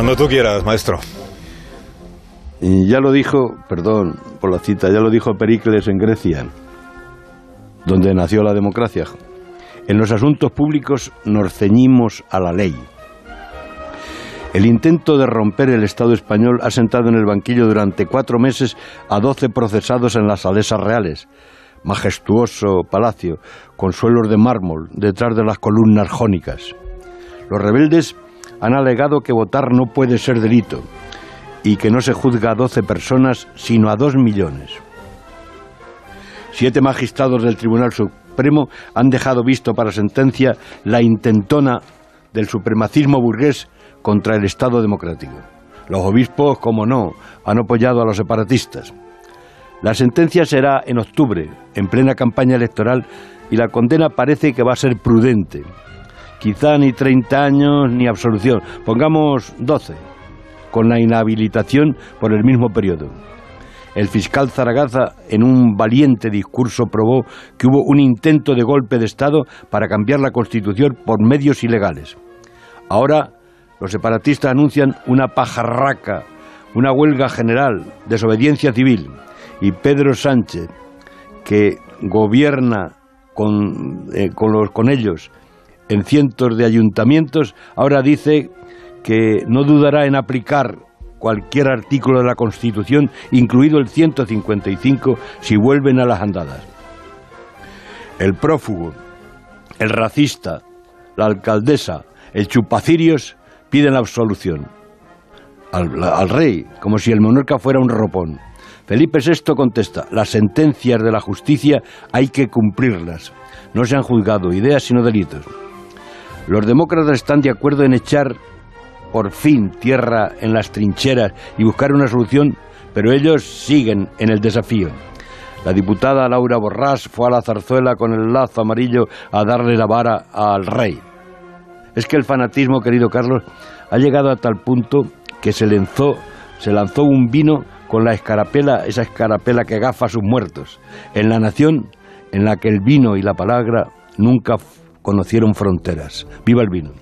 Cuando tú quieras, maestro. Y ya lo dijo, perdón por la cita, ya lo dijo Pericles en Grecia, donde nació la democracia. En los asuntos públicos nos ceñimos a la ley. El intento de romper el Estado español ha sentado en el banquillo durante cuatro meses a doce procesados en las salesas reales. Majestuoso palacio, con suelos de mármol detrás de las columnas jónicas. Los rebeldes han alegado que votar no puede ser delito y que no se juzga a doce personas, sino a dos millones. Siete magistrados del Tribunal Supremo han dejado visto para sentencia la intentona del supremacismo burgués contra el Estado democrático. Los obispos, como no, han apoyado a los separatistas. La sentencia será en octubre, en plena campaña electoral, y la condena parece que va a ser prudente. Quizá ni 30 años ni absolución, pongamos 12, con la inhabilitación por el mismo periodo. El fiscal Zaragoza, en un valiente discurso, probó que hubo un intento de golpe de Estado para cambiar la Constitución por medios ilegales. Ahora los separatistas anuncian una pajarraca, una huelga general, desobediencia civil. Y Pedro Sánchez, que gobierna con, eh, con, los, con ellos en cientos de ayuntamientos, ahora dice que no dudará en aplicar cualquier artículo de la Constitución, incluido el 155, si vuelven a las andadas. El prófugo, el racista, la alcaldesa, el chupacirios piden absolución al, al, rey, como si el monarca fuera un ropón. Felipe VI contesta, las sentencias de la justicia hay que cumplirlas. No se han juzgado ideas sino delitos. Los demócratas están de acuerdo en echar por fin tierra en las trincheras y buscar una solución, pero ellos siguen en el desafío. La diputada Laura Borrás fue a la zarzuela con el lazo amarillo a darle la vara al rey. Es que el fanatismo, querido Carlos, ha llegado a tal punto que se lanzó, se lanzó un vino con la escarapela, esa escarapela que gafa a sus muertos, en la nación en la que el vino y la palabra nunca conocieron fronteras. ¡Viva el vino!